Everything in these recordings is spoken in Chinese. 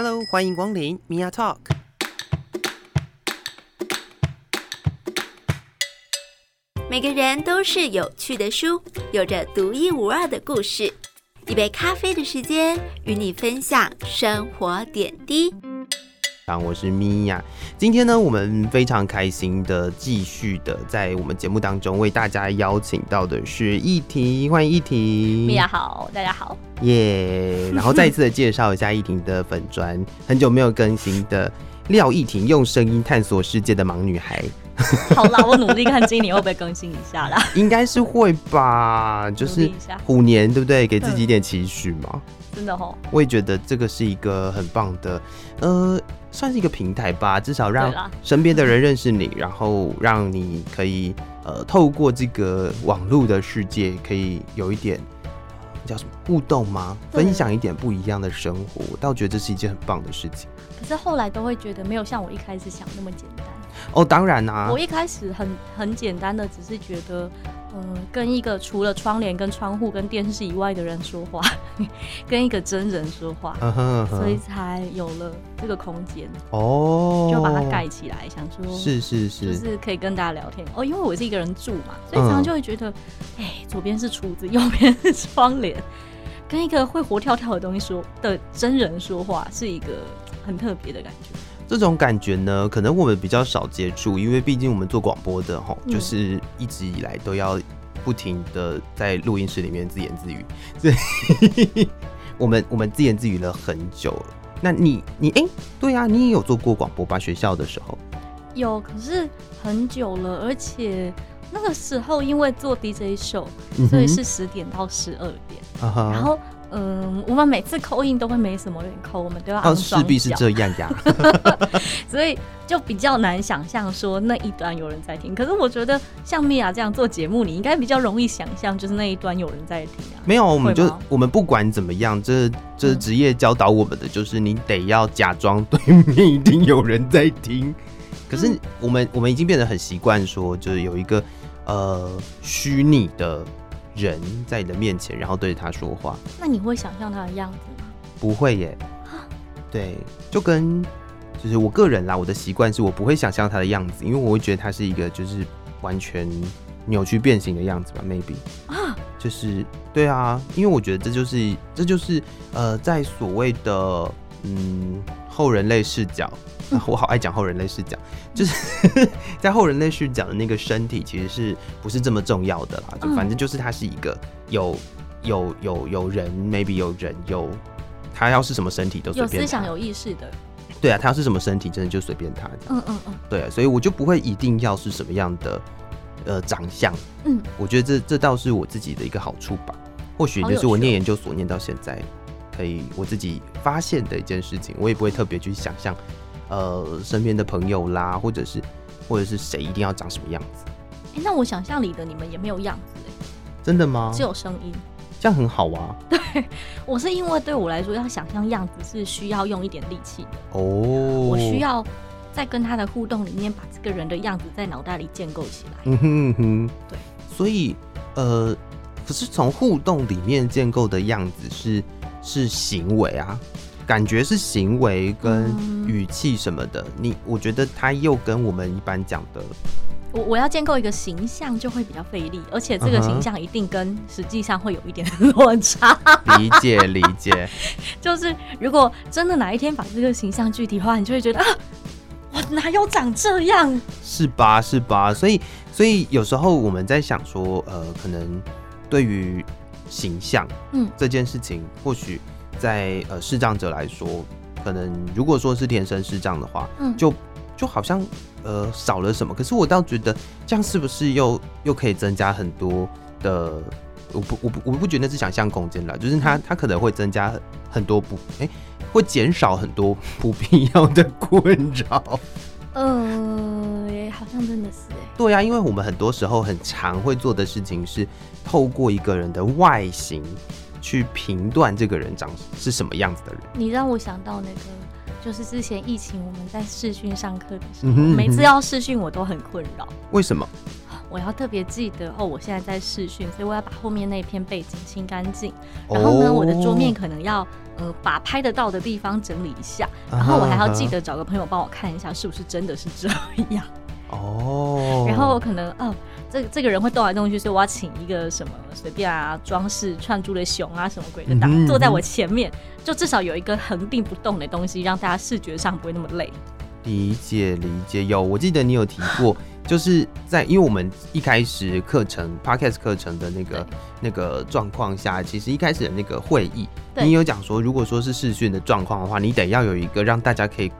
Hello，欢迎光临 Mia Talk。每个人都是有趣的书，有着独一无二的故事。一杯咖啡的时间，与你分享生活点滴。我是米娅，今天呢，我们非常开心的继续的在我们节目当中为大家邀请到的是易婷，欢迎易婷。米娅好，大家好，耶！Yeah, 然后再一次的介绍一下议婷的粉专，很久没有更新的廖易婷，用声音探索世界的盲女孩。好啦，我努力看今年会不会更新一下啦。应该是会吧，就是虎年对不对？给自己一点期许嘛。真的哦，我也觉得这个是一个很棒的，呃，算是一个平台吧，至少让身边的人认识你，然后让你可以呃透过这个网络的世界，可以有一点叫什么互动吗？分享一点不一样的生活，我倒觉得这是一件很棒的事情。可是后来都会觉得没有像我一开始想那么简单。哦，当然啦、啊，我一开始很很简单的，只是觉得。嗯，跟一个除了窗帘、跟窗户、跟电视以外的人说话，跟一个真人说话，uh huh, uh huh. 所以才有了这个空间哦，oh, 就把它盖起来，想说，是是是，就是可以跟大家聊天哦。因为我是一个人住嘛，所以常常就会觉得，哎、uh 左边是厨子，右边是窗帘，跟一个会活跳跳的东西说的真人说话，是一个很特别的感觉。这种感觉呢，可能我们比较少接触，因为毕竟我们做广播的齁，就是一直以来都要不停的在录音室里面自言自语，所以我们我们自言自语了很久了。那你你哎、欸，对呀、啊，你也有做过广播吧？学校的时候有，可是很久了，而且那个时候因为做 DJ 秀，所以是十点到十二点，然后。嗯，我们每次 call in 都会没什么人 call，我们都要按双脚，势必是这样呀。所以就比较难想象说那一端有人在听。可是我觉得像米娅这样做节目，你应该比较容易想象，就是那一端有人在听啊。没有，我们就我们不管怎么样，这这职业教导我们的就是你得要假装对面一定有人在听。可是我们我们已经变得很习惯说，就是有一个呃虚拟的。人在你的面前，然后对着他说话，那你会想象他的样子吗？不会耶。对，就跟就是我个人啦，我的习惯是我不会想象他的样子，因为我会觉得他是一个就是完全扭曲变形的样子吧，maybe 啊，就是对啊，因为我觉得这就是这就是呃，在所谓的嗯后人类视角。啊、我好爱讲后人类视角，就是 在后人类视角的那个身体，其实是不是这么重要的啦？就反正就是它是一个有有有有人，maybe 有人有他要是什么身体都随便，有思想有意识的。对啊，他要是什么身体，真的就随便他。嗯嗯嗯。对啊，所以我就不会一定要是什么样的呃长相。嗯，我觉得这这倒是我自己的一个好处吧。或许就是我念研究所念到现在，可以我自己发现的一件事情，我也不会特别去想象。呃，身边的朋友啦，或者是或者是谁一定要长什么样子？哎、欸，那我想象里的你们也没有样子哎，真的吗？只有声音，这样很好啊。对，我是因为对我来说，要想象样子是需要用一点力气的哦。我需要在跟他的互动里面，把这个人的样子在脑袋里建构起来。嗯哼哼，对。所以呃，可是从互动里面建构的样子是是行为啊。感觉是行为跟语气什么的，嗯、你我觉得他又跟我们一般讲的，我我要建构一个形象就会比较费力，而且这个形象一定跟实际上会有一点落差。理解理解，就是如果真的哪一天把这个形象具体化，你就会觉得啊，我哪有长这样？是吧是吧？所以所以有时候我们在想说，呃，可能对于形象，嗯，这件事情或许。在呃视障者来说，可能如果说是天生视障的话，嗯，就就好像呃少了什么。可是我倒觉得这样是不是又又可以增加很多的？我不我不我不觉得是想象空间了，就是它它可能会增加很多不哎、欸，会减少很多不必要的困扰。呃，好像真的是哎。对呀、啊，因为我们很多时候很常会做的事情是透过一个人的外形。去评断这个人长是什么样子的人，你让我想到那个，就是之前疫情我们在视讯上课的时候，嗯哼嗯哼，每次要视讯我都很困扰。为什么？我要特别记得哦，我现在在试训，所以我要把后面那片背景清干净。然后呢，我的桌面可能要呃把拍得到的地方整理一下。然后我还要记得找个朋友帮我看一下，是不是真的是这样。哦。然后可能哦，这这个人会动来动去，所以我要请一个什么随便啊装饰串珠的熊啊什么鬼的，挡坐在我前面，就至少有一个恒定不动的东西，让大家视觉上不会那么累。理解理解，有我记得你有提过，就是在因为我们一开始课程 Podcast 课程的那个那个状况下，其实一开始的那个会议，你有讲说，如果说是视讯的状况的话，你得要有一个让大家可以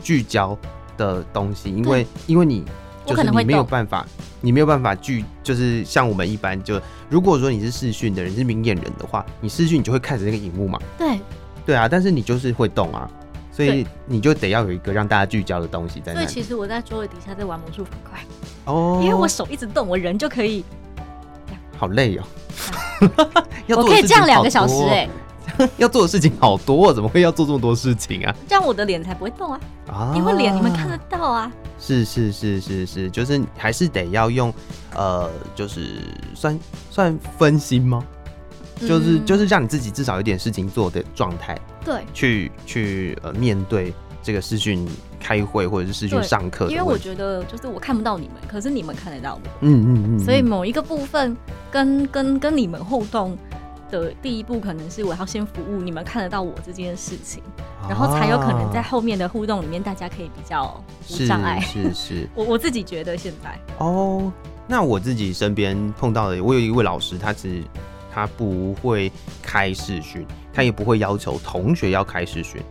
聚焦的东西，因为因为你就是你没有办法，你没有办法聚，就是像我们一般就如果说你是视讯的人是明眼人的话，你视讯你就会看着那个荧幕嘛，对。对啊，但是你就是会动啊。所以你就得要有一个让大家聚焦的东西在那里。所以其实我在桌子底下在玩魔术方块哦，因为我手一直动，我人就可以。好累哦，我可以这样两个小时哎，要做的事情好多，怎么会要做这么多事情啊？这样我的脸才不会动啊！啊，因为脸你们看得到啊。是是是是是，就是还是得要用呃，就是算算分心吗？就是就是让你自己至少有点事情做的状态，对，去去呃面对这个视讯开会或者是视讯上课。因为我觉得就是我看不到你们，可是你们看得到我。嗯嗯嗯。所以某一个部分跟跟跟你们互动的第一步，可能是我要先服务你们看得到我这件事情，然后才有可能在后面的互动里面，大家可以比较无障碍。是是。我我自己觉得现在。哦，那我自己身边碰到的，我有一位老师，他是。他不会开视讯，他也不会要求同学要开视讯，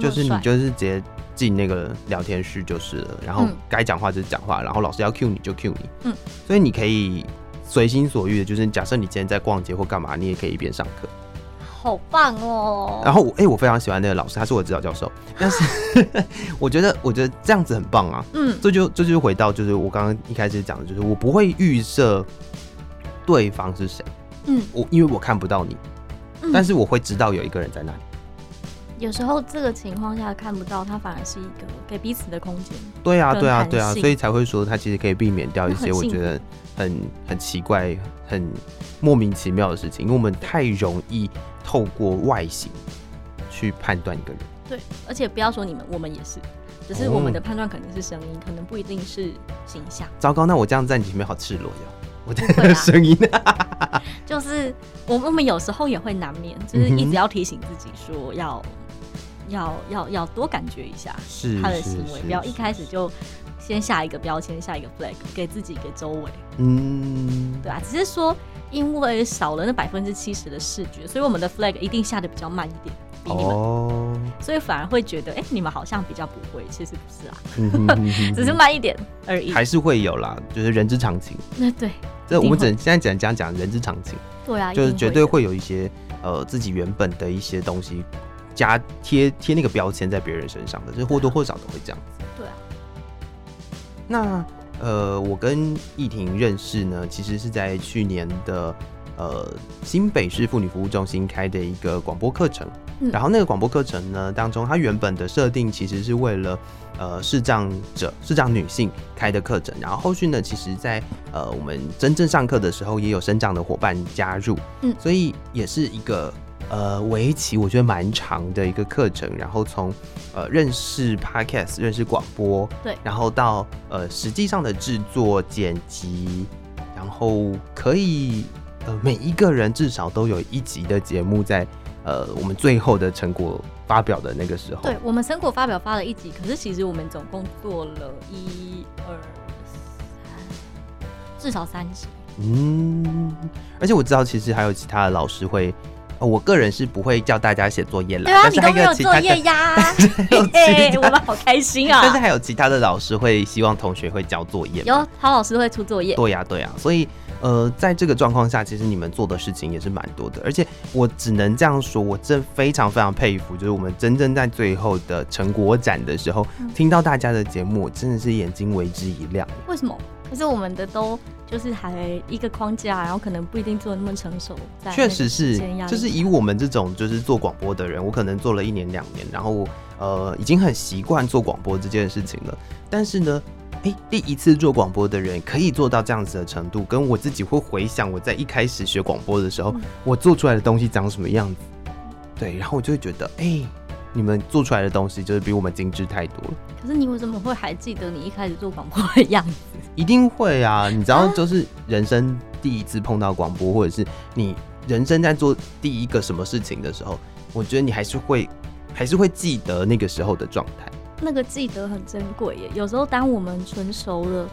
就是你就是直接进那个聊天室就是了，然后该讲话就是讲话，然后老师要 cue 你就 cue 你，嗯，所以你可以随心所欲的，就是假设你今天在逛街或干嘛，你也可以一边上课，好棒哦。然后我哎、欸，我非常喜欢那个老师，他是我的指导教授，但是我觉得我觉得这样子很棒啊，嗯，这就这就回到就是我刚刚一开始讲的，就是我不会预设对方是谁。嗯，我因为我看不到你，嗯，但是我会知道有一个人在那里。有时候这个情况下看不到，它反而是一个给彼此的空间。对啊，对啊，对啊，所以才会说它其实可以避免掉一些我觉得很很奇怪、很莫名其妙的事情，因为我们太容易透过外形去判断一个人。对，而且不要说你们，我们也是，只是我们的判断可能是声音，哦，可能不一定是形象。糟糕，那我这样在你前面好赤裸哟。我的声音，就是我我们有时候也会难免，就是一直要提醒自己说要要要要多感觉一下他的行为，不要一开始就先下一个标签，下一个 flag 给自己给周围。嗯，对啊，只是说因为少了那百分之七十的视觉，所以我们的 flag 一定下的比较慢一点。比你们哦，所以反而会觉得，哎、欸，你们好像比较不会，其实不是啊，只是慢一点而已。还是会有啦，就是人之常情。那对，这我们只能现在只能讲讲人之常情。对啊，就是绝对会有一些呃自己原本的一些东西加贴贴那个标签在别人身上的，就是或多或少都会这样子。对啊。那呃，我跟易婷认识呢，其实是在去年的呃新北市妇女服务中心开的一个广播课程。然后那个广播课程呢，当中它原本的设定其实是为了呃视障者、视障女性开的课程。然后后续呢，其实在呃我们真正上课的时候，也有生长的伙伴加入，嗯，所以也是一个呃围棋我觉得蛮长的一个课程。然后从呃认识 Podcast、认识广播，对，然后到呃实际上的制作、剪辑，然后可以呃每一个人至少都有一集的节目在。呃，我们最后的成果发表的那个时候，对，我们成果发表发了一集，可是其实我们总共做了一二三，至少三集。嗯，而且我知道，其实还有其他的老师会，呃、我个人是不会叫大家写作业了。对啊，你都没有作业呀？嘿，我们好开心啊！但是还有其他的老师会希望同学会交作业，有好老师会出作业。对呀、啊，对呀、啊，所以。呃，在这个状况下，其实你们做的事情也是蛮多的，而且我只能这样说，我真非常非常佩服，就是我们真正在最后的成果展的时候，嗯、听到大家的节目，真的是眼睛为之一亮。为什么？可是我们的都就是还一个框架，然后可能不一定做的那么成熟。确实是，就是以我们这种就是做广播的人，我可能做了一年两年，然后呃已经很习惯做广播这件事情了，但是呢。哎、欸，第一次做广播的人可以做到这样子的程度，跟我自己会回想我在一开始学广播的时候，嗯、我做出来的东西长什么样子。对，然后我就会觉得，哎、欸，你们做出来的东西就是比我们精致太多了。可是你为什么会还记得你一开始做广播的样子？一定会啊！你知道，就是人生第一次碰到广播，或者是你人生在做第一个什么事情的时候，我觉得你还是会，还是会记得那个时候的状态。那个记得很珍贵耶。有时候当我们成熟了，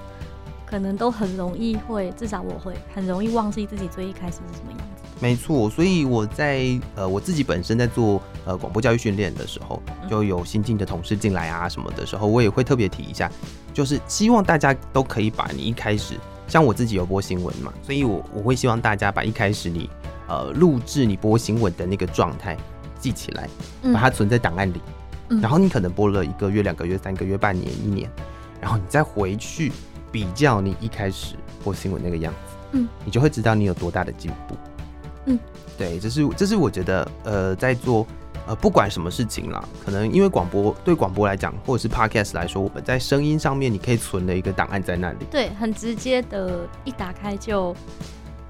可能都很容易会，至少我会很容易忘记自己最一开始是什么样子。没错，所以我在呃我自己本身在做呃广播教育训练的时候，就有新进的同事进来啊什么的时候，我也会特别提一下，就是希望大家都可以把你一开始，像我自己有播新闻嘛，所以我我会希望大家把一开始你呃录制你播新闻的那个状态记起来，把它存在档案里，嗯，然后你可能播了一个月、两个月、三个月、半年、一年，然后你再回去比较你一开始播新闻那个样子，嗯，你就会知道你有多大的进步。嗯，对，这是这是我觉得，呃，在做呃不管什么事情啦，可能因为广播对广播来讲，或者是 podcast 来说，我们在声音上面你可以存的一个档案在那里。对，很直接的，一打开就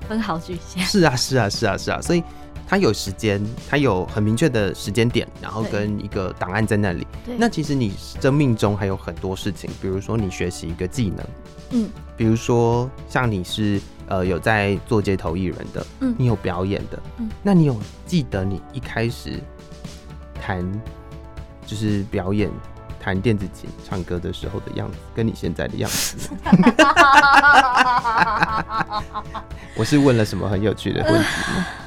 分好句线。是啊，是啊，是啊，是啊，所以它有时间，它有很明确的时间点，然后跟一个档案在那里。对。那其实你生命中还有很多事情，比如说你学习一个技能，嗯，比如说像你是。呃，有在做街头艺人的，嗯，你有表演的，嗯，那你有记得你一开始弹就是表演弹电子琴、唱歌的时候的样子，跟你现在的样子？我是问了什么很有趣的问题吗？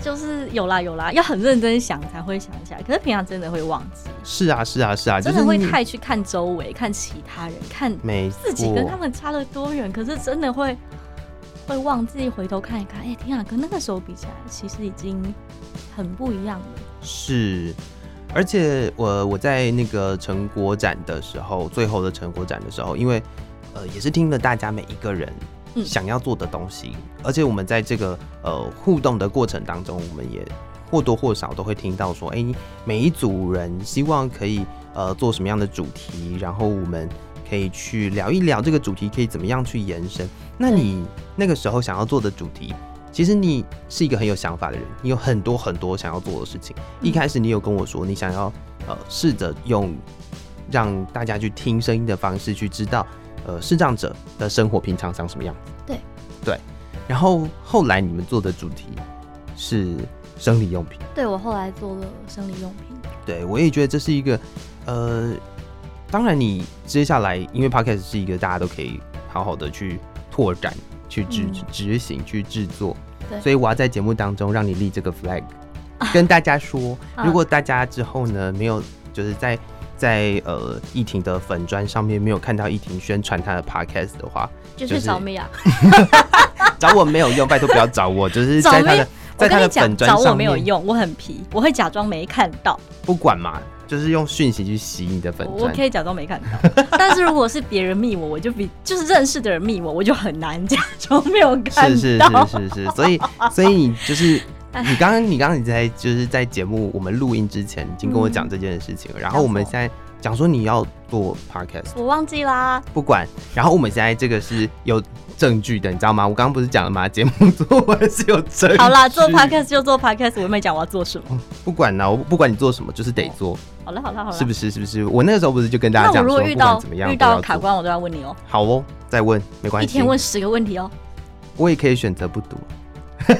就是有啦有啦，要很认真想才会想起来，可是平常真的会忘记。是啊是啊是啊，真的会太去看周围、看其他人、看自己跟他们差了多远，可是真的会。会忘记回头看一看，哎、欸，天啊，跟那个时候比起来，其实已经很不一样了。是，而且我我在那个成果展的时候，最后的成果展的时候，因为呃也是听了大家每一个人想要做的东西，嗯、而且我们在这个呃互动的过程当中，我们也或多或少都会听到说，哎、欸，每一组人希望可以呃做什么样的主题，然后我们可以去聊一聊这个主题可以怎么样去延伸。那你那个时候想要做的主题，其实你是一个很有想法的人，你有很多很多想要做的事情。一开始你有跟我说，你想要呃试着用让大家去听声音的方式去知道呃视障者的生活平常长什么样子。对对。然后后来你们做的主题是生理用品。对，我后来做了生理用品。对，我也觉得这是一个呃，当然你接下来因为 Podcast 是一个大家都可以好好的去。拓展、去执执行、去制作，所以我要在节目当中让你立这个 flag，跟大家说，如果大家之后呢没有，就是在在呃易婷的粉砖上面没有看到易婷宣传她的 podcast 的话，就是找米啊，找我没有用，拜托不要找我，就是在他的在他的粉专上找我没有用，我很皮，我会假装没看到，不管嘛。就是用讯息去吸你的粉丝，我可以假装没看到。但是如果是别人密我，我就比就是认识的人密我，我就很难假装没有看到。是是是是是，所以 所以你就是你刚刚你刚刚你在就是在节目我们录音之前，已经跟我讲这件事情了。嗯、然后我们现在。讲说你要做 podcast，我忘记啦。不管，然后我们现在这个是有证据的，你知道吗？我刚刚不是讲了吗？节目做完是有证据。好啦，做 podcast 就做 podcast，我又没讲我要做什么。不管啦，我不管你做什么，就是得做。好了好了好了，是不是是不是？我那个时候不是就跟大家讲说，不管怎么样，遇到卡关我都要问你哦、喔。好哦，再问没关系。一天问十个问题哦、喔。我也可以选择不读。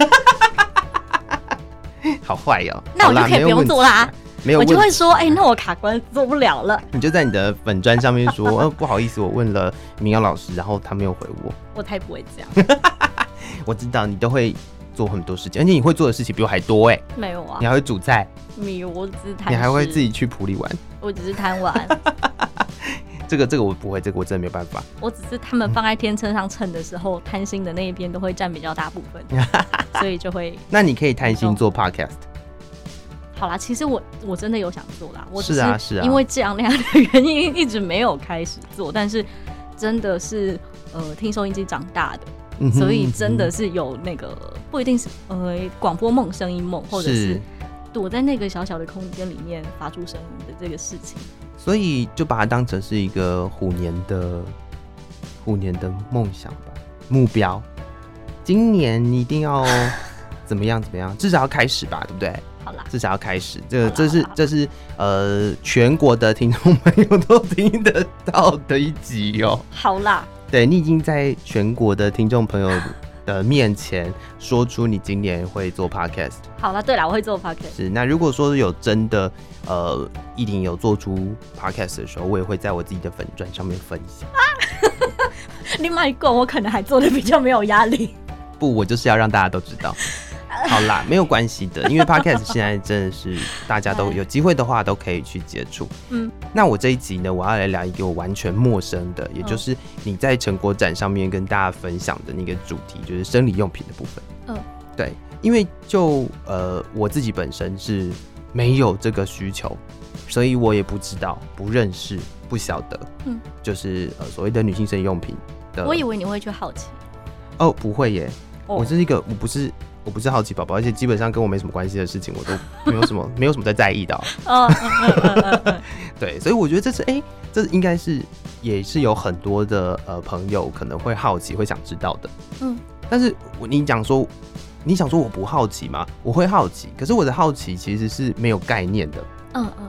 好坏哦。那我就可以不用做啦。没有，我就会说，哎、欸，那我卡关做不了了。你就在你的粉砖上面说，呃，不好意思，我问了明瑶老师，然后他没有回我。我才不会这样。我知道你都会做很多事情，而且你会做的事情比我还多哎。没有啊。你还会煮菜。没有，我只是贪。你还会自己去埔里玩。我只是贪玩。这个这个我不会，这个我真的没有办法。我只是他们放在天秤上称的时候，贪心的那一边都会占比较大部分，所以就会。那你可以贪心做 podcast。好啦，其实我我真的有想做啦，我只是因为这样那样的原因一直没有开始做，但是真的是呃听收音机长大的，嗯、所以真的是有那个不一定是呃广播梦、声音梦，或者是。躲在那个小小的空间里面发出声音的这个事情，所以就把它当成是一个虎年的虎年的梦想吧，目标，今年一定要 怎么样怎么样，至少要开始吧，对不对？好啦，至少要开始，这个这是这是呃全国的听众朋友都听得到的一集哦。好啦，对，你已经在全国的听众朋友 的面前说出你今年会做 podcast。好了，对了，我会做 podcast。是，那如果说有真的呃一定有做出 podcast 的时候，我也会在我自己的粉钻上面分享。啊、另外一个，我可能还做的比较没有压力。不，我就是要让大家都知道。好啦，没有关系的，因为 Podcast 现在真的是大家都 有机会的话都可以去接触。嗯，那我这一集呢，我要来聊一个我完全陌生的，也就是你在成果展上面跟大家分享的那个主题，就是生理用品的部分。嗯，对，因为就呃我自己本身是没有这个需求，所以我也不知道、不认识、不晓得。嗯，就是呃所谓的女性生理用品的。我以为你会去好奇。哦，不会耶，我是一个我不是。我不是好奇宝宝，而且基本上跟我没什么关系的事情，我都 没有什么没有什么在在意的。哦，对，所以我觉得这是哎、欸，这应该是也是有很多的呃朋友可能会好奇，会想知道的。嗯，但是你讲说你想说我不好奇吗？我会好奇，可是我的好奇其实是没有概念的。嗯嗯，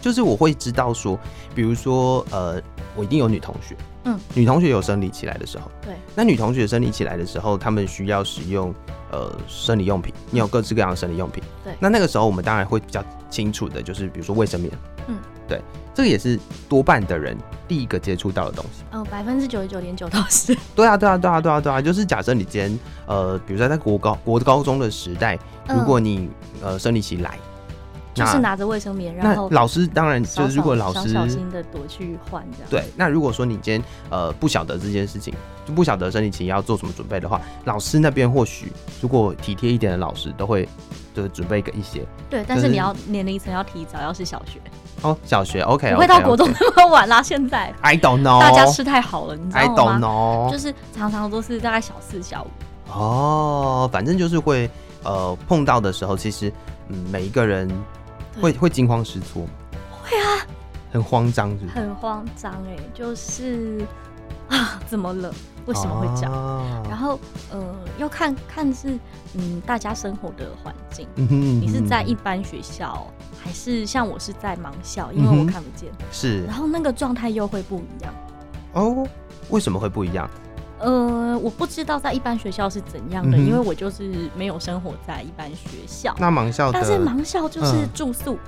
就是我会知道说，比如说呃，我一定有女同学。嗯，女同学有生理期来的时候，对，那女同学生理期来的时候，她们需要使用呃生理用品，你有各式各样的生理用品，对，那那个时候我们当然会比较清楚的，就是比如说卫生棉，嗯，对，这个也是多半的人第一个接触到的东西，哦，百分之九十九点九都是，对啊，对啊，对啊，对啊，对啊，就是假设你今天呃，比如说在国高国高中的时代，如果你呃生理期来。就是拿着卫生棉，然后老师当然就是如果老师小心的躲去换这样。对，那如果说你今天呃不晓得这件事情，就不晓得生理期要做什么准备的话，老师那边或许如果体贴一点的老师都会就是准备个一些。对，但是你要年龄层要提早，要是小学哦，小学 OK，不会到国中那么晚啦。现在 I don't know，大家吃太好了，你知道吗？I don't know，就是常常都是大概小四小五。哦，反正就是会呃碰到的时候，其实嗯每一个人。会会惊慌失措，会啊，很慌张是不是？很慌张哎，就是啊，怎么了？为什么会这样？啊、然后呃，要看看是嗯大家生活的环境，嗯哼嗯哼，你是在一般学校，还是像我是在盲校？因为我看不见，嗯、是。然后那个状态又会不一样哦？为什么会不一样？呃，我不知道在一般学校是怎样的，嗯、因为我就是没有生活在一般学校。那盲校，但是盲校就是住宿，嗯、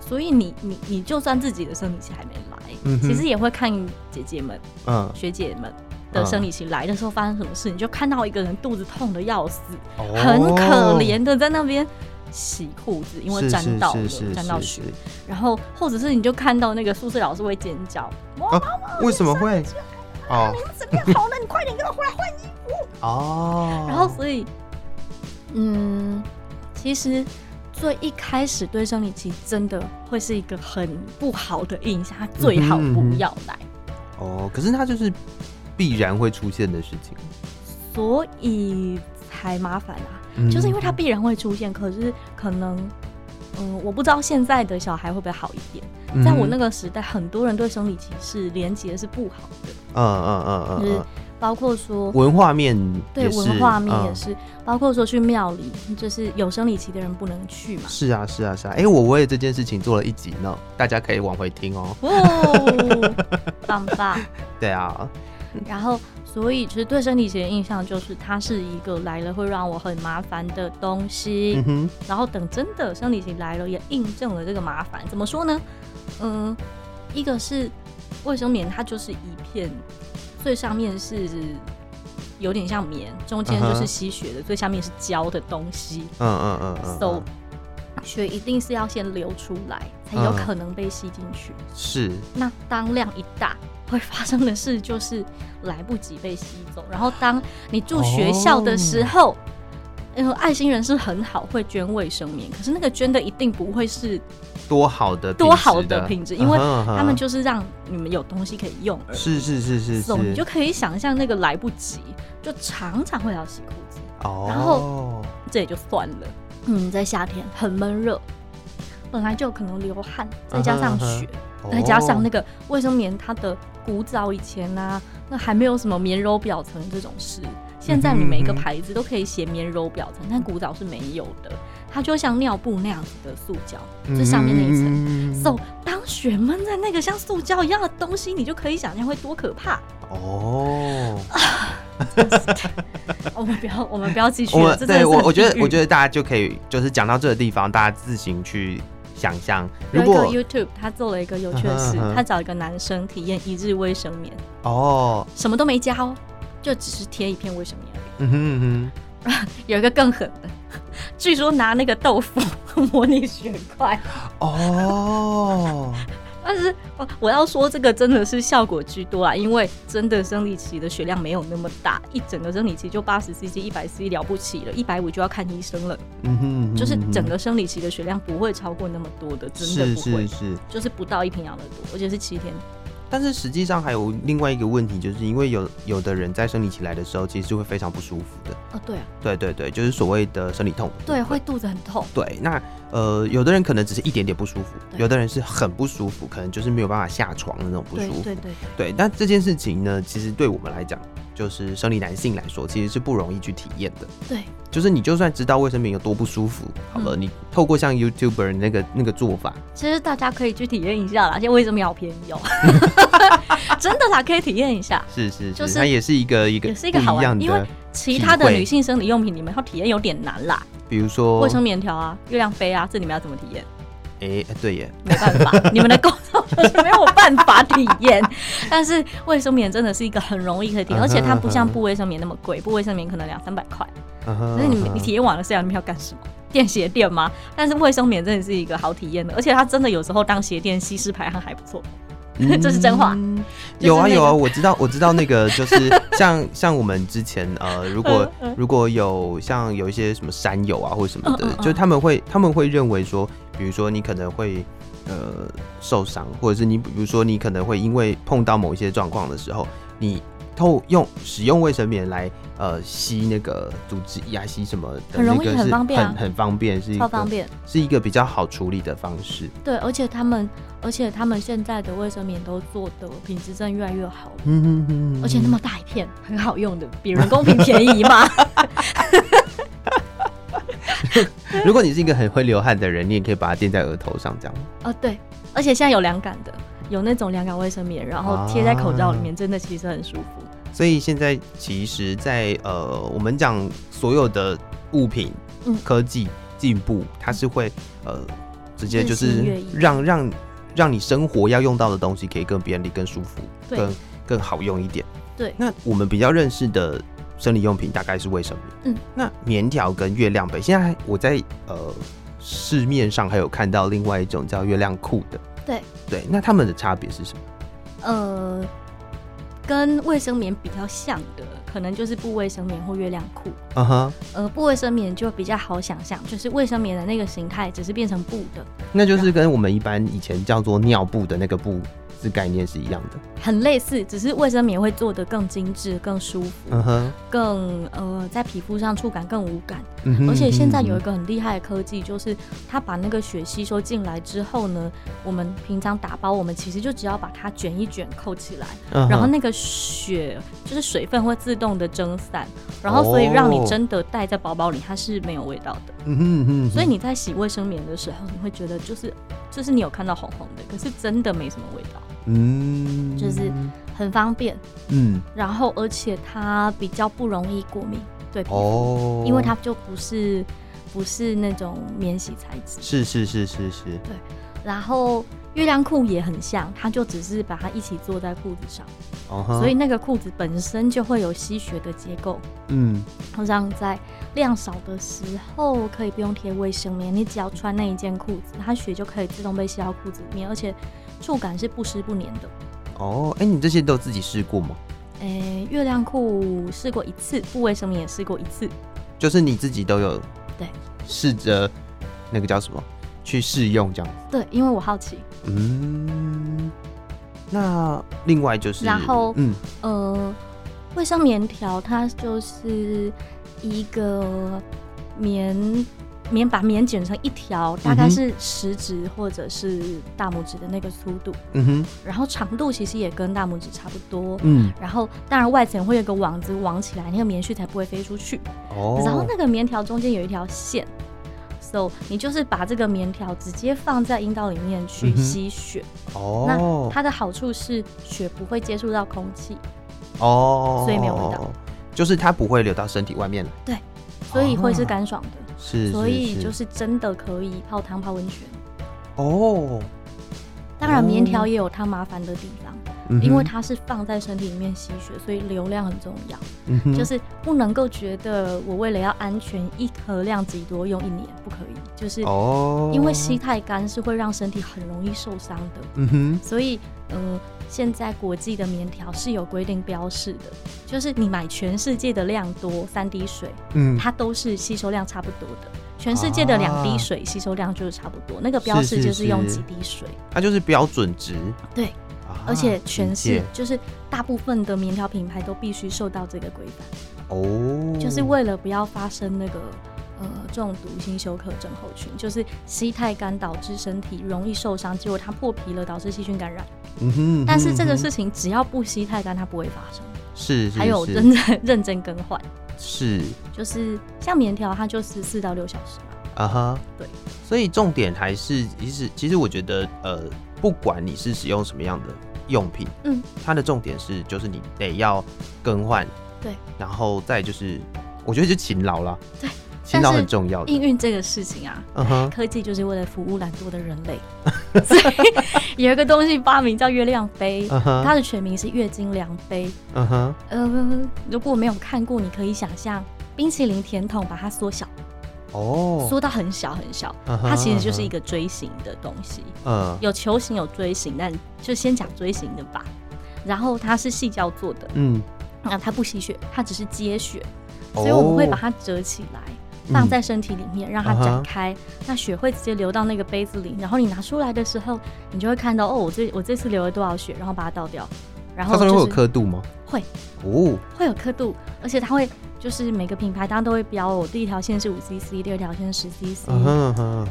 所以你你你就算自己的生理期还没来，嗯、其实也会看姐姐们、嗯、学姐们的生理期来的时候发生什么事，你就看到一个人肚子痛的要死，哦、很可怜的在那边洗裤子，因为沾到了沾到血，然后或者是你就看到那个宿舍老师会尖叫，啊、为什么会？哦，你们怎么样好了？你快点给我回来换衣服哦。然后，所以，嗯，其实最一开始对生理期真的会是一个很不好的印象，他最好不要来。哦，可是它就是必然会出现的事情，所以才麻烦啊。就是因为它必然会出现，可是可能。嗯，我不知道现在的小孩会不会好一点。在我那个时代，很多人对生理期是连结是不好的。嗯嗯嗯嗯，就是包括说文化面，对文化面也是，包括说去庙里，就是有生理期的人不能去嘛。是啊是啊是啊，哎，我为这件事情做了一集呢，大家可以往回听哦。哦，棒棒。对啊，然后。所以，其实对生理期的印象就是它是一个来了会让我很麻烦的东西。嗯哼。然后等真的生理期来了，也印证了这个麻烦。怎么说呢？嗯，一个是卫生棉，它就是一片，最上面是有点像棉，中间就是吸血的，uh huh. 最下面是胶的东西。嗯嗯嗯嗯。So，血一定是要先流出来，才有可能被吸进去。Uh 是。那当量一大。会发生的事就是来不及被吸走，然后当你住学校的时候，因为、oh. 爱心人士很好，会捐卫生棉，可是那个捐的一定不会是多好的多好的品质，因为他们就是让你们有东西可以用而已。是是是是是，你就可以想象那个来不及，就常常会要洗裤子。哦，然后这也就算了。嗯，在夏天很闷热，本来就可能流汗，再加上雪，再加上那个卫生棉，它的古早以前呢、啊，那还没有什么棉柔表层这种事。现在你每个牌子都可以写棉柔表层，但古早是没有的，它就像尿布那样子的塑胶，这上面那一层。So，当雪闷在那个像塑胶一样的东西，你就可以想象会多可怕哦。我们不要，我们不要继续了。对我，我觉得，我觉得大家就可以，就是讲到这个地方，大家自行去想象。有一个 YouTube，他做了一个有趣的事，他找一个男生体验一日卫生棉。哦，什么都没加哦。就只是贴一片卫生棉。嗯哼嗯哼，有一个更狠的，据说拿那个豆腐 模拟血块。哦，但是我要说这个真的是效果居多啊，因为真的生理期的血量没有那么大，一整个生理期就八十 cc、一百 cc 了不起了，一百五就要看医生了。嗯哼，就是整个生理期的血量不会超过那么多的，真的不会，是是是，就是不到一瓶养乐多，而且是七天。但是实际上还有另外一个问题，就是因为有有的人在生理期来的时候，其实是会非常不舒服的。哦，对啊，对对对，就是所谓的生理痛。对，会肚子很痛。对，那呃，有的人可能只是一点点不舒服，有的人是很不舒服，可能就是没有办法下床的那种不舒服。对对对。对，那这件事情呢，其实对我们来讲，就是生理男性来说，其实是不容易去体验的。对。就是你就算知道卫生棉有多不舒服，好了，嗯、你透过像 YouTuber 那个那个做法，其实大家可以去体验一下啦。现在卫生棉好便宜哦，真的啦，可以体验一下。是是是，就是它也是一个一个也是一个好玩的，因为其他的女性生理用品，你们要体验有点难啦。比如说卫生棉条啊、月亮杯啊，这你们要怎么体验？哎、欸，对耶，没办法，你们的工作就是没有办法体验。但是卫生棉真的是一个很容易可以体验，而且它不像布卫生棉那么贵，布卫生棉可能两三百块。可是你你体验完了，是要你们要干什么？垫鞋垫吗？但是卫生棉真的是一个好体验的，而且它真的有时候当鞋垫吸湿排汗还不错。这是真话。嗯就是那个、有啊有啊，我知道我知道那个就是 像像我们之前呃，如果如果有像有一些什么山友啊或者什么的，就他们会他们会认为说。比如说你可能会呃受伤，或者是你比如说你可能会因为碰到某一些状况的时候，你透用使用卫生棉来呃吸那个组织呀，吸什么的，很容易很方便，很很方便，是一方便，是一个比较好处理的方式。对，而且他们而且他们现在的卫生棉都做的品质真的越来越好，嗯嗯嗯，而且那么大一片，很好用的，比人工品便宜嘛。如果你是一个很会流汗的人，你也可以把它垫在额头上，这样。哦，对，而且现在有凉感的，有那种凉感卫生棉，然后贴在口罩里面，真的其实很舒服。所以现在其实在，在呃，我们讲所有的物品，嗯，科技进步，它是会呃，直接就是让让让你生活要用到的东西可以更便利、更舒服、更更好用一点。对，那我们比较认识的。生理用品大概是卫生棉，嗯，那棉条跟月亮杯，现在我在呃市面上还有看到另外一种叫月亮裤的，对对，那他们的差别是什么？呃，跟卫生棉比较像的，可能就是布卫生棉或月亮裤，啊哈，呃，布卫生棉就比较好想象，就是卫生棉的那个形态只是变成布的，那就是跟我们一般以前叫做尿布的那个布。是概念是一样的，很类似，只是卫生棉会做的更精致、更舒服，嗯哼，更呃，在皮肤上触感更无感。嗯哼，而且现在有一个很厉害的科技，就是它把那个血吸收进来之后呢，我们平常打包，我们其实就只要把它卷一卷扣起来，嗯，然后那个血就是水分会自动的蒸散，然后所以让你真的带在包包里，它是没有味道的。嗯哼嗯哼，所以你在洗卫生棉的时候，你会觉得就是就是你有看到红红的，可是真的没什么味道。嗯，就是很方便，嗯，然后而且它比较不容易过敏，对皮肤，哦，因为它就不是不是那种免洗材质，是是是是是，对，然后月亮裤也很像，它就只是把它一起做在裤子上，哦哈，所以那个裤子本身就会有吸血的结构，嗯，让在量少的时候可以不用贴卫生棉，你只要穿那一件裤子，它血就可以自动被吸到裤子里面，而且。触感是不湿不黏的。哦，哎、欸，你这些都自己试过吗？哎、欸，月亮裤试过一次，布卫生棉也试过一次。就是你自己都有对试着那个叫什么去试用这样子。对，因为我好奇。嗯，那另外就是，然后嗯呃，卫生棉条它就是一个棉棉把棉剪成一条，大概是食指或者是大拇指的那个粗度，嗯哼，然后长度其实也跟大拇指差不多，嗯，然后当然外层会有个网子网起来，那个棉絮才不会飞出去，哦，然后那个棉条中间有一条线，so 你就是把这个棉条直接放在阴道里面去吸血，哦，那它的好处是血不会接触到空气，哦，所以没有味道，就是它不会流到身体外面了，对，所以会是干爽的。是，所以就是真的可以泡汤泡温泉哦。当然，棉条也有它麻烦的地方，嗯、因为它是放在身体里面吸血，所以流量很重要。嗯、哼就是不能够觉得我为了要安全，一盒量几多用一年不可以，就是因为吸太干是会让身体很容易受伤的。嗯哼，所以嗯。呃现在国际的棉条是有规定标示的，就是你买全世界的量多三滴水，嗯，它都是吸收量差不多的。全世界的两滴水吸收量就是差不多，啊、那个标示就是用几滴水，它就是标准值。对，啊、而且全是就是大部分的棉条品牌都必须受到这个规范哦，就是为了不要发生那个。呃，中毒性休克症候群就是吸太干导致身体容易受伤，结果它破皮了，导致细菌感染。嗯哼。但是这个事情只要不吸太干，它不会发生。是。还有认真 认真更换。是。就是像棉条，它就是四到六小时嘛。啊哈。对。所以重点还是，其实其实我觉得，呃，不管你是使用什么样的用品，嗯，它的重点是，就是你得要更换。对。然后再就是，我觉得就勤劳了。对。勤劳很重要的。营运这个事情啊，uh huh. 科技就是为了服务懒惰的人类。所以有一个东西发明叫月亮杯，uh huh. 它的全名是月经量杯。嗯哼、uh，呃.如果没有看过，你可以想象冰淇淋甜筒把它缩小，哦，缩到很小很小，uh. 它其实就是一个锥形的东西。嗯、uh，huh. 有球形有锥形，但就先讲锥形的吧。然后它是矽胶做的，嗯，那它不吸血，它只是接血，所以我们会把它折起来。放在身体里面，让它展开，嗯、那血会直接流到那个杯子里。然后你拿出来的时候，你就会看到哦，我这我这次流了多少血，然后把它倒掉。然后、就是、它上面会有刻度吗？会哦，会有刻度，而且它会就是每个品牌当然都会标我，第一条线是五 CC，第二条线是十 CC，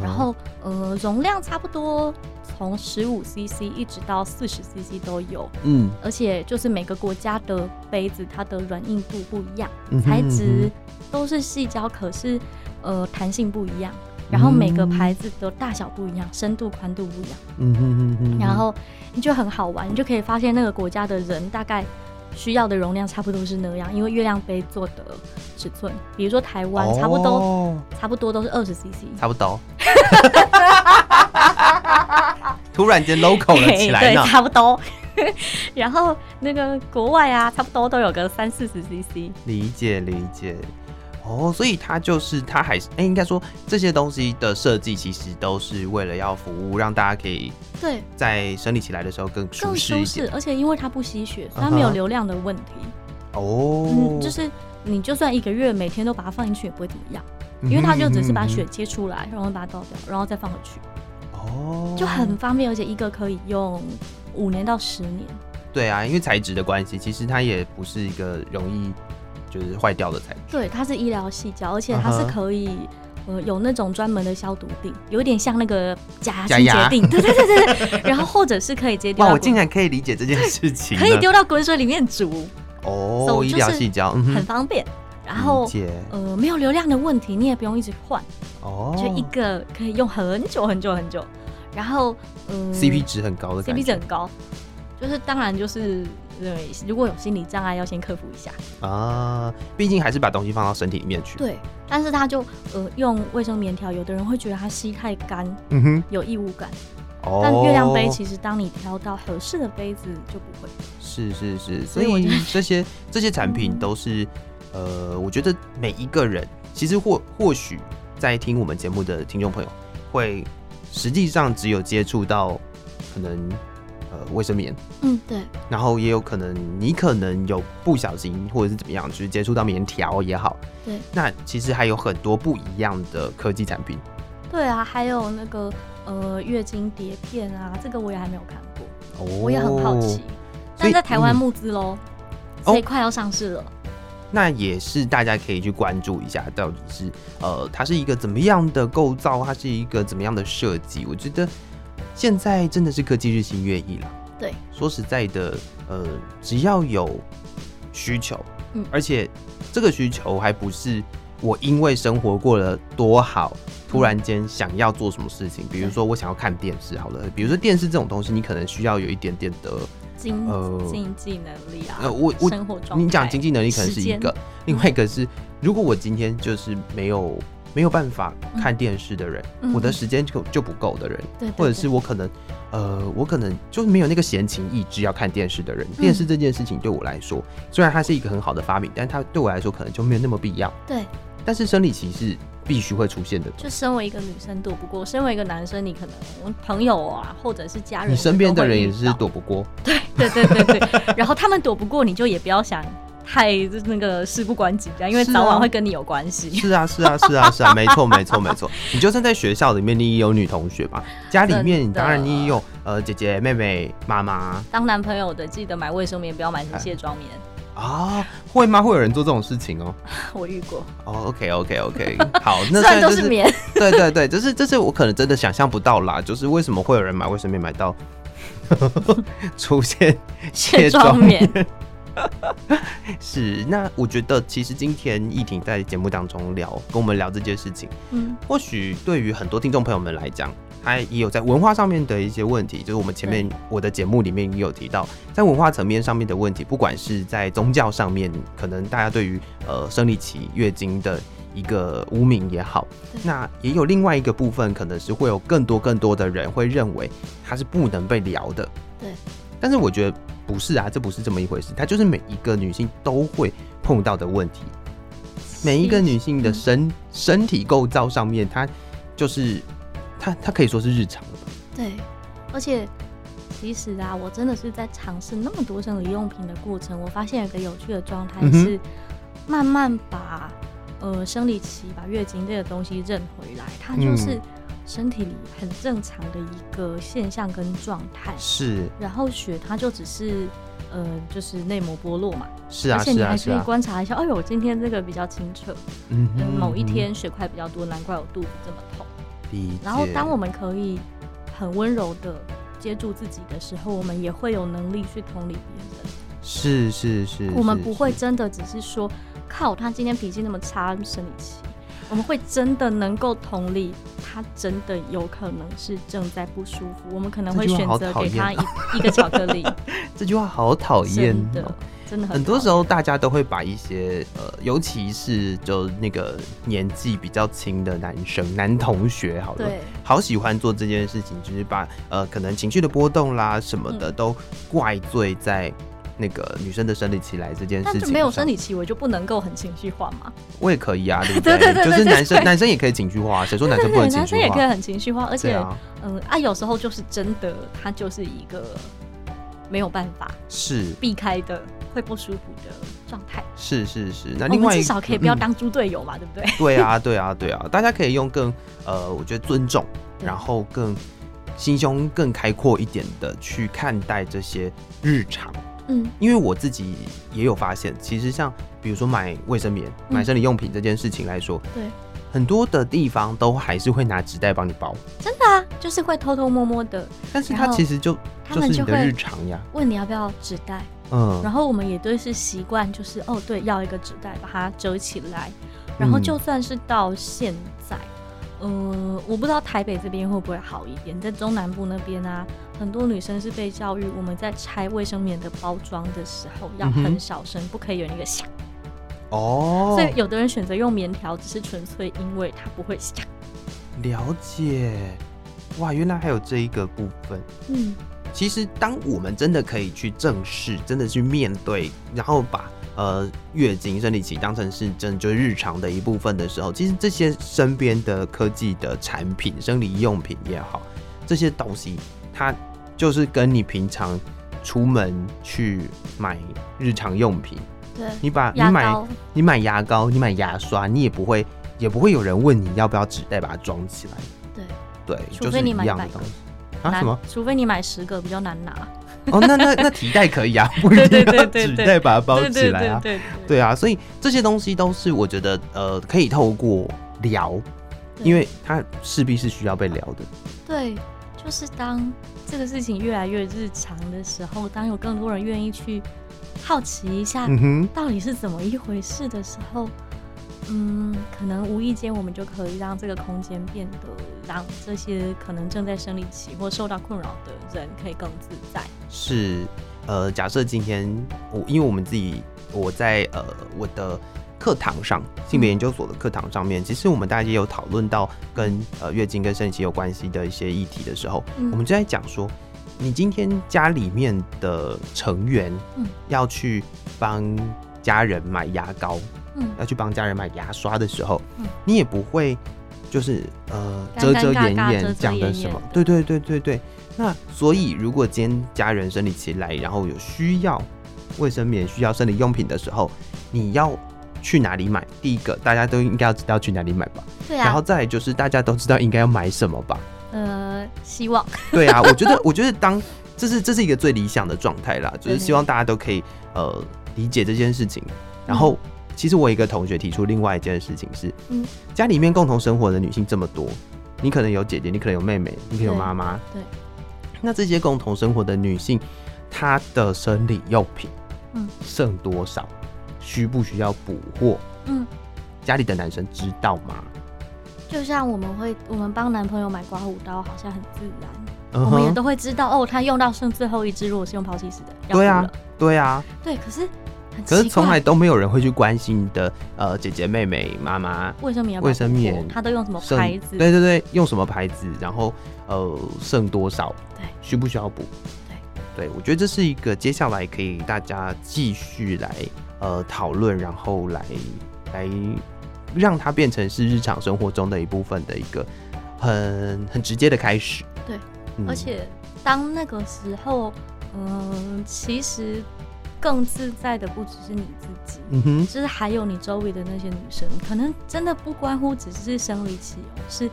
然后呃容量差不多从十五 CC 一直到四十 CC 都有。嗯，而且就是每个国家的杯子它的软硬度不一样，嗯、哼材质。都是细胶，可是呃弹性不一样，然后每个牌子的大小不一样，深度宽度不一样。嗯哼哼哼。然后你就很好玩，你就可以发现那个国家的人大概需要的容量差不多是那样，因为月亮杯做的尺寸，比如说台湾差不多、哦、差不多都是二十 CC，差不多。突然间 local 了起来，对，差不多。然后那个国外啊，差不多都有个三四十 CC。理解理解。哦，所以它就是它还是哎、欸，应该说这些东西的设计其实都是为了要服务，让大家可以对在生理起来的时候更舒适一点，而且因为它不吸血，所以它没有流量的问题。哦、uh，huh. 嗯，就是你就算一个月每天都把它放进去也不会怎么样，因为它就只是把血接出来，然后把它倒掉，然后再放回去。哦，oh. 就很方便，而且一个可以用五年到十年。对啊，因为材质的关系，其实它也不是一个容易。就是坏掉的材质，对，它是医疗细胶，而且它是可以，呃，有那种专门的消毒定，有点像那个假牙清洁錠，对对对对对。然后或者是可以直接丢。哇，我竟然可以理解这件事情，可以丢到滚水里面煮。哦，医疗细胶，很方便。然后呃，没有流量的问题，你也不用一直换。哦。就一个可以用很久很久很久。然后嗯，CP 值很高的，CP 值很高，就是当然就是。对，如果有心理障碍，要先克服一下啊。毕竟还是把东西放到身体里面去。对，但是他就呃用卫生棉条，有的人会觉得它吸太干，嗯哼，有异物感。哦。但月亮杯其实，当你挑到合适的杯子，就不会。是是是，所以 这些这些产品都是，呃，我觉得每一个人其实或或许在听我们节目的听众朋友，会实际上只有接触到可能。呃，卫生棉，嗯，对，然后也有可能你可能有不小心或者是怎么样，就是接触到棉条也好，对，那其实还有很多不一样的科技产品。对啊，还有那个呃月经碟片啊，这个我也还没有看过，哦，我也很好奇，但在台湾募资喽，嗯、所以快要上市了。那也是大家可以去关注一下，到底是呃，它是一个怎么样的构造，它是一个怎么样的设计。我觉得现在真的是科技日新月异了。对，说实在的，呃，只要有需求，嗯，而且这个需求还不是我因为生活过得多好，突然间想要做什么事情，嗯，比如说我想要看电视，好了，比如说电视这种东西，你可能需要有一点点的。经呃经济能力啊，呃我我生活你讲经济能力可能是一个，另外一个是如果我今天就是没有没有办法看电视的人，嗯、我的时间就就不够的人，对，或者是我可能呃我可能就是没有那个闲情逸致要看电视的人，电视这件事情对我来说，虽然它是一个很好的发明，但它对我来说可能就没有那么必要。对，但是生理期是。必须会出现的。就身为一个女生躲不过，身为一个男生，你可能朋友啊，或者是家人，你身边的人也是躲不过。对对对对对。然后他们躲不过，你就也不要想太就是那个事不关己这样，因为早晚会跟你有关系。是啊是啊是啊是啊，没错没错没错。你就算在学校里面，你也有女同学嘛，家里面当然你也有呃姐姐妹妹妈妈。当男朋友的记得买卫生棉，不要买成卸妆棉。啊，会吗？会有人做这种事情哦？我遇过。哦、okay, okay, okay. 好，那虽然都是棉，对对对，就是这是我可能真的想象不到啦，就是为什么会有人买卫生棉买到出现卸妆棉？是，那我觉得其实今天易婷在节目当中聊，跟我们聊这件事情，嗯，或许对于很多听众朋友们来讲。他也有在文化上面的一些问题，就是我们前面我的节目里面也有提到，在文化层面上面的问题，不管是在宗教上面，可能大家对于呃生理期、月经的一个污名也好，那也有另外一个部分，可能是会有更多更多的人会认为它是不能被聊的。对，但是我觉得不是啊，这不是这么一回事，它就是每一个女性都会碰到的问题，每一个女性的身身体构造上面，它就是。它它可以说是日常的吧？对，而且其实啊，我真的是在尝试那么多生理用品的过程，我发现有个有趣的状态是，慢慢把呃生理期、把月经这个东西认回来，它就是身体里很正常的一个现象跟状态。是，然后血它就只是呃就是内膜剥落嘛。是啊，而且你还可以观察一下，哎呦，今天这个比较清澈，嗯，某一天血块比较多，难怪我肚子这么痛。然后，当我们可以很温柔的接住自己的时候，我们也会有能力去同理别人。是是是，我们不会真的只是说靠他今天脾气那么差，生理期，我们会真的能够同理他，真的有可能是正在不舒服。我们可能会选择给他一 一个巧克力。这句话好讨厌的。真的很，很多时候，大家都会把一些呃，尤其是就那个年纪比较轻的男生、男同学，好了，好喜欢做这件事情，就是把呃，可能情绪的波动啦什么的，都怪罪在那个女生的生理期来这件事情。但没有生理期，我就不能够很情绪化吗？我也可以啊，对不对？对对对对，就是男生男生也可以情绪化，谁说男生不能情绪化？男生也可以很情绪化，而且嗯啊，有时候就是真的，他就是一个没有办法是避开的。会不舒服的状态，是是是。那另外至少可以不要当猪队友嘛，嗯、对不对？对啊，对啊，对啊。大家可以用更呃，我觉得尊重，然后更心胸更开阔一点的去看待这些日常。嗯，因为我自己也有发现，其实像比如说买卫生棉、买生理用品这件事情来说，对、嗯，很多的地方都还是会拿纸袋帮你包。真的啊，就是会偷偷摸摸的。但是它其实就就是你的日常呀。问你要不要纸袋？嗯，然后我们也都是习惯，就是哦，对，要一个纸袋把它折起来。然后就算是到现在，嗯，呃，我不知道台北这边会不会好一点，在中南部那边啊，很多女生是被教育，我们在拆卫生棉的包装的时候要很小声，嗯，不可以有那个响。哦，所以有的人选择用棉条，只是纯粹因为它不会响。了解，哇，原来还有这一个部分。嗯。其实，当我们真的可以去正视，真的去面对，然后把呃月经生理期当成是真的就日常的一部分的时候，其实这些身边的科技的产品、生理用品也好，这些东西，它就是跟你平常出门去买日常用品，对，你把你买你买牙膏，你买牙刷，你也不会也不会有人问你要不要纸袋把它装起来，对对，就是一样的东西。啊、什么？除非你买十个比较难拿。哦，那那那提袋可以啊，不一定要纸袋把它包起来啊。对对啊，所以这些东西都是我觉得呃可以透过聊，因为它势必是需要被聊的。对，就是当这个事情越来越日常的时候，当有更多人愿意去好奇一下，到底是怎么一回事的时候。嗯，可能无意间我们就可以让这个空间变得，让这些可能正在生理期或受到困扰的人可以更自在。是，呃，假设今天我因为我们自己我在呃我的课堂上性别研究所的课堂上面，嗯、其实我们大家也有讨论到跟呃月经跟生理期有关系的一些议题的时候，嗯、我们就在讲说，你今天家里面的成员要去帮家人买牙膏。嗯，要去帮家人买牙刷的时候，嗯、你也不会就是呃遮遮掩掩讲的什么，对对对对对。那所以如果今天家人生理期来，然后有需要卫生棉、需要生理用品的时候，你要去哪里买？第一个大家都应该要知道去哪里买吧？对啊。然后再来就是大家都知道应该要买什么吧？呃，希望。对啊，我觉得我觉得当这是这是一个最理想的状态啦，就是希望大家都可以呃理解这件事情，然后。嗯其实我一个同学提出另外一件事情是，嗯，家里面共同生活的女性这么多，你可能有姐姐，你可能有妹妹，你可能有妈妈，对。那这些共同生活的女性，她的生理用品，嗯，剩多少，需不需要补货？嗯，家里的男生知道吗？就像我们会，我们帮男朋友买刮胡刀，好像很自然，我们也都会知道哦，他用到剩最后一支，如果是用抛弃式的，对啊，对啊，对，可是。可是从来都没有人会去关心你的呃姐姐妹妹妈妈卫生棉，卫生棉他都用什么牌子？对对对，用什么牌子？然后呃剩多少？对，需不需要补？对对，我觉得这是一个接下来可以大家继续来呃讨论，然后来来让它变成是日常生活中的一部分的一个很很直接的开始。对，嗯、而且当那个时候，嗯、呃，其实。更自在的不只是你自己，嗯哼，就是还有你周围的那些女生，可能真的不关乎只是生理期哦，是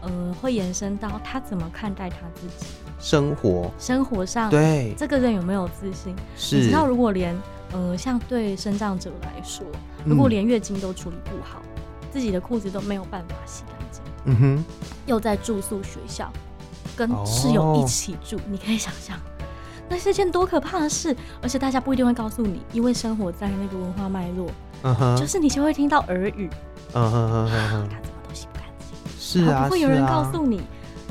呃会延伸到她怎么看待她自己生活，生活上对这个人有没有自信？是，你知道如果连呃像对身障者来说，如果连月经都处理不好，嗯、自己的裤子都没有办法洗干净，嗯哼，又在住宿学校跟室友一起住，哦、你可以想象。那是件多可怕的事，而且大家不一定会告诉你，因为生活在那个文化脉络，uh huh. 就是你就会听到耳语，嗯哼哼哼怎么都洗不干净，是啊，不会有人告诉你。啊、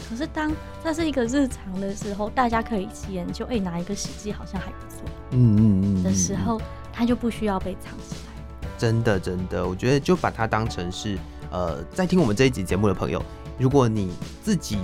可是当这是一个日常的时候，大家可以一起研究，哎、欸，哪一个洗剂好像还不错，嗯嗯嗯的时候，它就不需要被藏起来。真的真的，我觉得就把它当成是，呃，在听我们这一集节目的朋友，如果你自己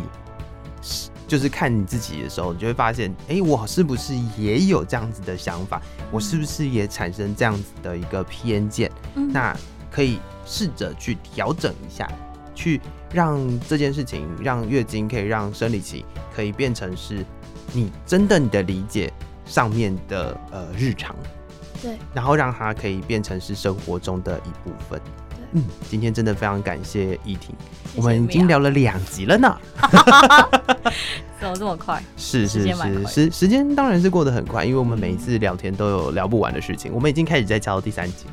是。就是看你自己的时候，你就会发现，哎、欸，我是不是也有这样子的想法？我是不是也产生这样子的一个偏见？嗯、那可以试着去调整一下，去让这件事情，让月经可以让生理期可以变成是你真的你的理解上面的呃日常，对，然后让它可以变成是生活中的一部分。嗯，今天真的非常感谢依婷，我们已经聊了两集了呢。怎么这么快？是是是，时时间当然是过得很快，因为我们每一次聊天都有聊不完的事情。我们已经开始在敲第三集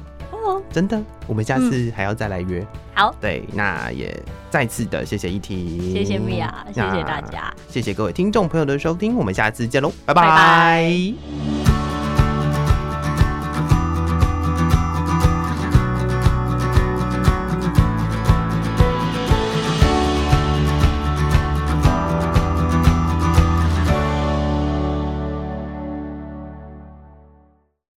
哦，真的，我们下次还要再来约。嗯、好，对，那也再次的谢谢一婷，谢谢米娅，谢谢大家，谢谢各位听众朋友的收听，我们下次见喽，拜拜。拜拜。